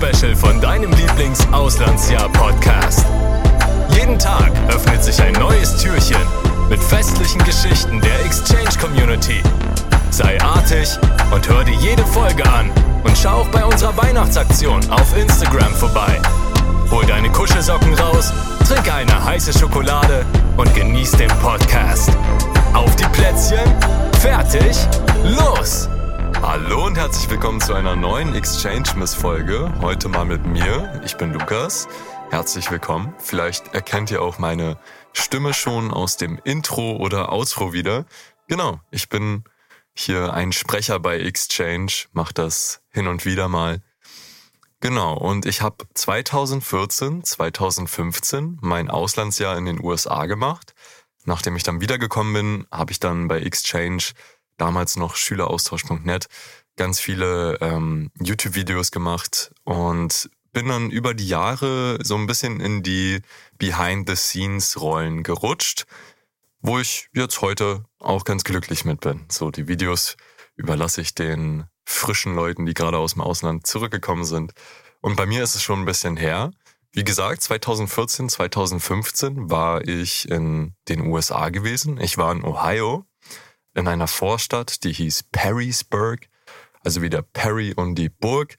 Weihnachtsspecial von deinem Lieblings-Auslandsjahr-Podcast. Jeden Tag öffnet sich ein neues Türchen mit festlichen Geschichten der Exchange Community. Sei artig und hör dir jede Folge an und schau auch bei unserer Weihnachtsaktion auf Instagram vorbei. Hol deine Kuschelsocken raus, trink eine heiße Schokolade und genieß den Podcast. Auf die Plätzchen, fertig, los! Hallo und herzlich willkommen zu einer neuen Exchange Miss Folge. Heute mal mit mir. Ich bin Lukas. Herzlich willkommen. Vielleicht erkennt ihr auch meine Stimme schon aus dem Intro oder Outro wieder. Genau, ich bin hier ein Sprecher bei Exchange, mache das hin und wieder mal. Genau, und ich habe 2014, 2015 mein Auslandsjahr in den USA gemacht. Nachdem ich dann wiedergekommen bin, habe ich dann bei Exchange, damals noch schüleraustausch.net, ganz viele ähm, YouTube-Videos gemacht und bin dann über die Jahre so ein bisschen in die Behind-the-Scenes-Rollen gerutscht, wo ich jetzt heute auch ganz glücklich mit bin. So, die Videos überlasse ich den frischen Leuten, die gerade aus dem Ausland zurückgekommen sind. Und bei mir ist es schon ein bisschen her. Wie gesagt, 2014, 2015 war ich in den USA gewesen. Ich war in Ohio, in einer Vorstadt, die hieß Perrysburg, also wie der Perry und die Burg.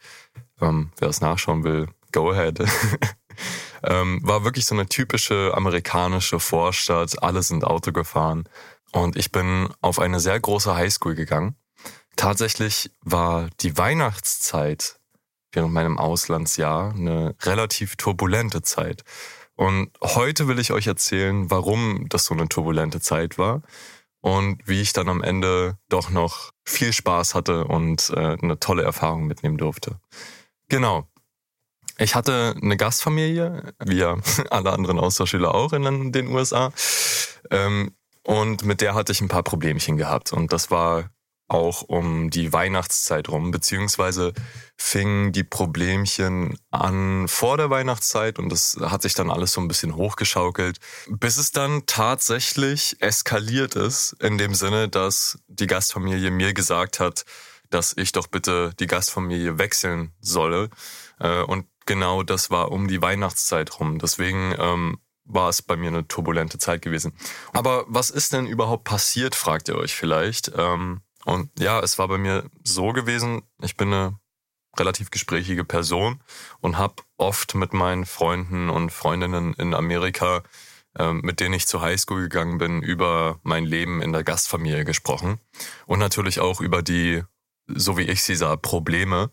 Ähm, wer es nachschauen will, go ahead. ähm, war wirklich so eine typische amerikanische Vorstadt. Alle sind Auto gefahren. Und ich bin auf eine sehr große Highschool gegangen. Tatsächlich war die Weihnachtszeit während meinem Auslandsjahr eine relativ turbulente Zeit. Und heute will ich euch erzählen, warum das so eine turbulente Zeit war und wie ich dann am Ende doch noch viel Spaß hatte und äh, eine tolle Erfahrung mitnehmen durfte. Genau. Ich hatte eine Gastfamilie, wie ja alle anderen Austauschschüler auch in den USA. Ähm, und mit der hatte ich ein paar Problemchen gehabt. Und das war auch um die Weihnachtszeit rum, beziehungsweise fingen die Problemchen an vor der Weihnachtszeit und das hat sich dann alles so ein bisschen hochgeschaukelt, bis es dann tatsächlich eskaliert ist, in dem Sinne, dass die Gastfamilie mir gesagt hat, dass ich doch bitte die Gastfamilie wechseln solle. Äh, und genau das war um die Weihnachtszeit rum. Deswegen ähm, war es bei mir eine turbulente Zeit gewesen. Aber was ist denn überhaupt passiert, fragt ihr euch vielleicht. Ähm, und ja, es war bei mir so gewesen, ich bin eine relativ gesprächige Person und habe oft mit meinen Freunden und Freundinnen in Amerika, äh, mit denen ich zur Highschool gegangen bin, über mein Leben in der Gastfamilie gesprochen. Und natürlich auch über die, so wie ich sie sah, Probleme,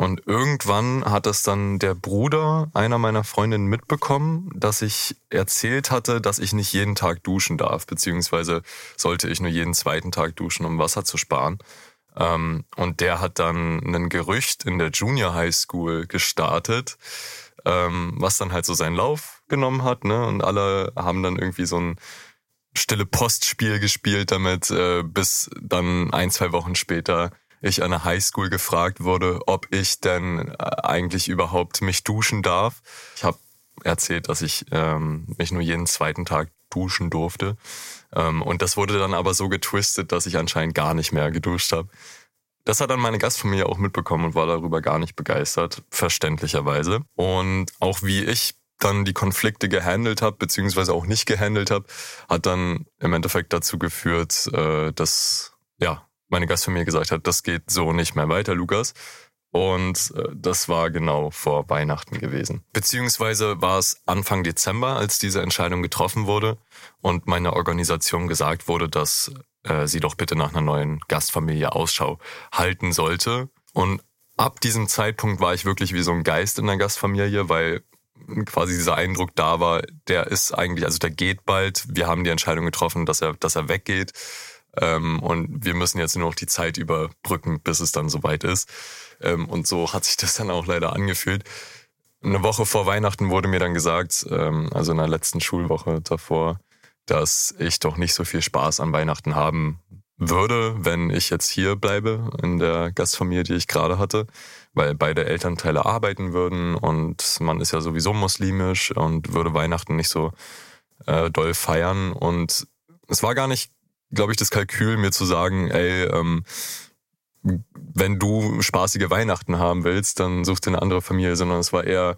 und irgendwann hat es dann der Bruder einer meiner Freundinnen mitbekommen, dass ich erzählt hatte, dass ich nicht jeden Tag duschen darf, beziehungsweise sollte ich nur jeden zweiten Tag duschen, um Wasser zu sparen. Ähm, und der hat dann ein Gerücht in der Junior High School gestartet, ähm, was dann halt so seinen Lauf genommen hat, ne? Und alle haben dann irgendwie so ein stille Postspiel gespielt damit, äh, bis dann ein, zwei Wochen später ich an der Highschool gefragt wurde, ob ich denn äh, eigentlich überhaupt mich duschen darf. Ich habe erzählt, dass ich ähm, mich nur jeden zweiten Tag duschen durfte. Ähm, und das wurde dann aber so getwistet, dass ich anscheinend gar nicht mehr geduscht habe. Das hat dann meine Gastfamilie auch mitbekommen und war darüber gar nicht begeistert, verständlicherweise. Und auch wie ich dann die Konflikte gehandelt habe, beziehungsweise auch nicht gehandelt habe, hat dann im Endeffekt dazu geführt, äh, dass ja meine Gastfamilie gesagt hat, das geht so nicht mehr weiter, Lukas. Und äh, das war genau vor Weihnachten gewesen. Beziehungsweise war es Anfang Dezember, als diese Entscheidung getroffen wurde und meiner Organisation gesagt wurde, dass äh, sie doch bitte nach einer neuen Gastfamilie Ausschau halten sollte. Und ab diesem Zeitpunkt war ich wirklich wie so ein Geist in der Gastfamilie, weil quasi dieser Eindruck da war, der ist eigentlich, also der geht bald. Wir haben die Entscheidung getroffen, dass er, dass er weggeht. Ähm, und wir müssen jetzt nur noch die Zeit überbrücken, bis es dann soweit ist. Ähm, und so hat sich das dann auch leider angefühlt. Eine Woche vor Weihnachten wurde mir dann gesagt, ähm, also in der letzten Schulwoche davor, dass ich doch nicht so viel Spaß an Weihnachten haben würde, wenn ich jetzt hier bleibe in der Gastfamilie, die ich gerade hatte, weil beide Elternteile arbeiten würden und man ist ja sowieso muslimisch und würde Weihnachten nicht so äh, doll feiern. Und es war gar nicht glaube ich, das Kalkül, mir zu sagen, ey, ähm, wenn du spaßige Weihnachten haben willst, dann such dir eine andere Familie, sondern es war eher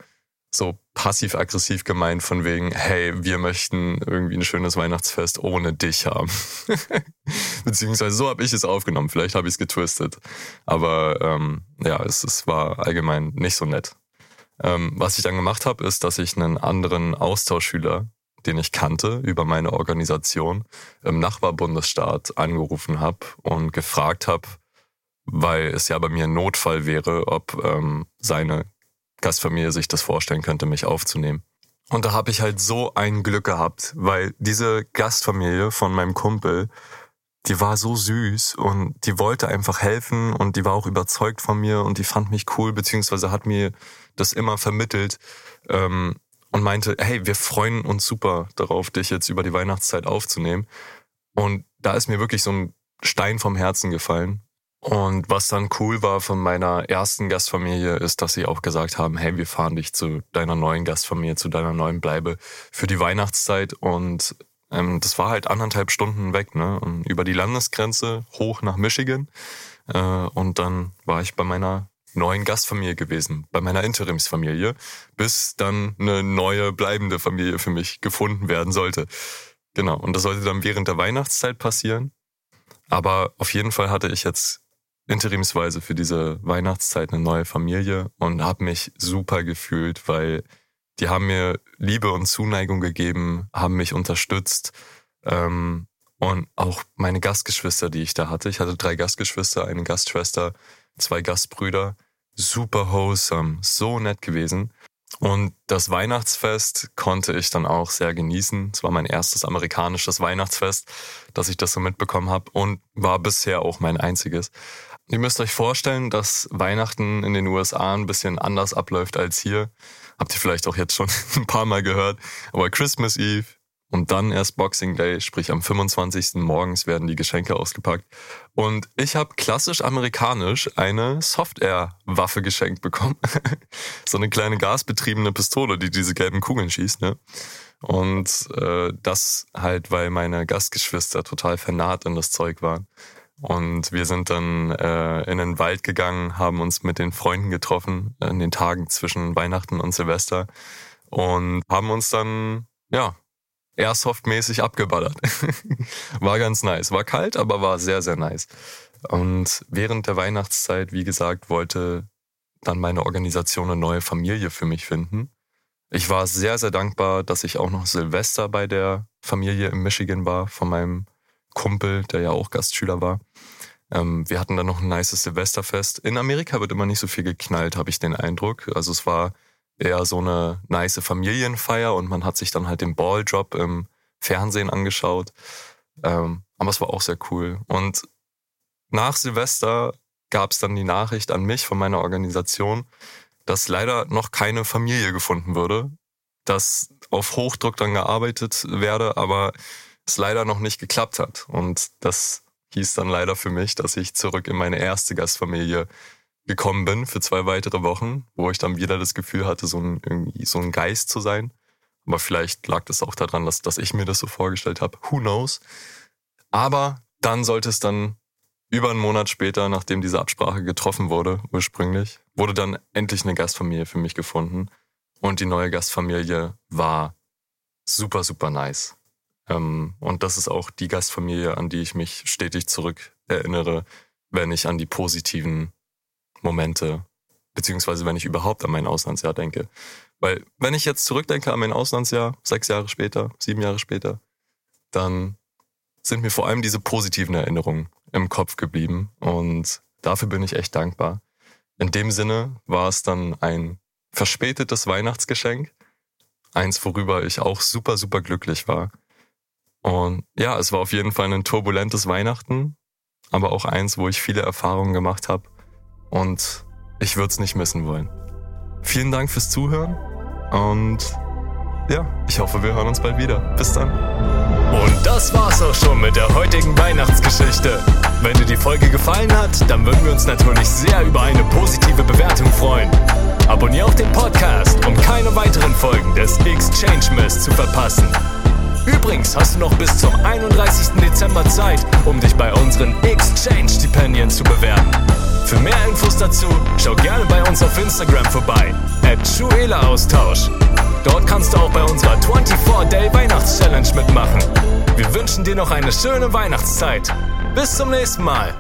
so passiv-aggressiv gemeint von wegen, hey, wir möchten irgendwie ein schönes Weihnachtsfest ohne dich haben. Beziehungsweise so habe ich es aufgenommen. Vielleicht habe ich es getwistet. Aber ähm, ja, es, es war allgemein nicht so nett. Ähm, was ich dann gemacht habe, ist, dass ich einen anderen Austauschschüler, den ich kannte, über meine Organisation im Nachbarbundesstaat angerufen habe und gefragt habe, weil es ja bei mir ein Notfall wäre, ob ähm, seine Gastfamilie sich das vorstellen könnte, mich aufzunehmen. Und da habe ich halt so ein Glück gehabt, weil diese Gastfamilie von meinem Kumpel, die war so süß und die wollte einfach helfen und die war auch überzeugt von mir und die fand mich cool, beziehungsweise hat mir das immer vermittelt ähm, und meinte, hey, wir freuen uns super darauf, dich jetzt über die Weihnachtszeit aufzunehmen. Und da ist mir wirklich so ein Stein vom Herzen gefallen, und was dann cool war von meiner ersten Gastfamilie, ist, dass sie auch gesagt haben, hey, wir fahren dich zu deiner neuen Gastfamilie, zu deiner neuen Bleibe für die Weihnachtszeit. Und ähm, das war halt anderthalb Stunden weg, ne? Und über die Landesgrenze hoch nach Michigan. Äh, und dann war ich bei meiner neuen Gastfamilie gewesen, bei meiner Interimsfamilie, bis dann eine neue bleibende Familie für mich gefunden werden sollte. Genau. Und das sollte dann während der Weihnachtszeit passieren. Aber auf jeden Fall hatte ich jetzt interimsweise für diese Weihnachtszeit eine neue Familie und habe mich super gefühlt, weil die haben mir Liebe und Zuneigung gegeben, haben mich unterstützt ähm, und auch meine Gastgeschwister, die ich da hatte. Ich hatte drei Gastgeschwister, eine Gastschwester, zwei Gastbrüder. Super wholesome, so nett gewesen. Und das Weihnachtsfest konnte ich dann auch sehr genießen. Es war mein erstes amerikanisches Weihnachtsfest, dass ich das so mitbekommen habe und war bisher auch mein einziges. Ihr müsst euch vorstellen, dass Weihnachten in den USA ein bisschen anders abläuft als hier. Habt ihr vielleicht auch jetzt schon ein paar Mal gehört. Aber Christmas Eve und dann erst Boxing Day, sprich am 25. morgens werden die Geschenke ausgepackt. Und ich habe klassisch amerikanisch eine Soft-Air-Waffe geschenkt bekommen. so eine kleine gasbetriebene Pistole, die diese gelben Kugeln schießt. Ne? Und äh, das halt, weil meine Gastgeschwister total vernarrt in das Zeug waren. Und wir sind dann äh, in den Wald gegangen, haben uns mit den Freunden getroffen in den Tagen zwischen Weihnachten und Silvester und haben uns dann, ja, Airsoft-mäßig abgeballert. war ganz nice. War kalt, aber war sehr, sehr nice. Und während der Weihnachtszeit, wie gesagt, wollte dann meine Organisation eine neue Familie für mich finden. Ich war sehr, sehr dankbar, dass ich auch noch Silvester bei der Familie in Michigan war, von meinem Kumpel, der ja auch Gastschüler war. Ähm, wir hatten dann noch ein nices Silvesterfest. In Amerika wird immer nicht so viel geknallt, habe ich den Eindruck. Also es war eher so eine nice Familienfeier und man hat sich dann halt den Balldrop im Fernsehen angeschaut. Ähm, aber es war auch sehr cool. Und nach Silvester gab es dann die Nachricht an mich von meiner Organisation, dass leider noch keine Familie gefunden würde, dass auf Hochdruck dann gearbeitet werde, aber es leider noch nicht geklappt hat. Und das hieß dann leider für mich, dass ich zurück in meine erste Gastfamilie gekommen bin für zwei weitere Wochen, wo ich dann wieder das Gefühl hatte, so ein, irgendwie so ein Geist zu sein. Aber vielleicht lag das auch daran, dass, dass ich mir das so vorgestellt habe. Who knows? Aber dann sollte es dann über einen Monat später, nachdem diese Absprache getroffen wurde, ursprünglich, wurde dann endlich eine Gastfamilie für mich gefunden. Und die neue Gastfamilie war super, super nice. Ähm, und das ist auch die Gastfamilie, an die ich mich stetig zurück erinnere, wenn ich an die positiven Momente, beziehungsweise wenn ich überhaupt an mein Auslandsjahr denke. Weil wenn ich jetzt zurückdenke an mein Auslandsjahr, sechs Jahre später, sieben Jahre später, dann sind mir vor allem diese positiven Erinnerungen im Kopf geblieben und dafür bin ich echt dankbar. In dem Sinne war es dann ein verspätetes Weihnachtsgeschenk, eins, worüber ich auch super, super glücklich war. Und ja, es war auf jeden Fall ein turbulentes Weihnachten, aber auch eins, wo ich viele Erfahrungen gemacht habe und ich würde es nicht missen wollen. Vielen Dank fürs Zuhören und ja, ich hoffe, wir hören uns bald wieder. Bis dann. Und das war's auch schon mit der heutigen Weihnachtsgeschichte. Wenn dir die Folge gefallen hat, dann würden wir uns natürlich sehr über eine positive Bewertung freuen. Abonnier auch den Podcast, um keine weiteren Folgen des Exchange Mess zu verpassen. Übrigens hast du noch bis zum 31. Dezember Zeit, um dich bei unseren Exchange-Stipendien zu bewerben. Für mehr Infos dazu schau gerne bei uns auf Instagram vorbei, at Austausch. Dort kannst du auch bei unserer 24-Day Weihnachts-Challenge mitmachen. Wir wünschen dir noch eine schöne Weihnachtszeit. Bis zum nächsten Mal.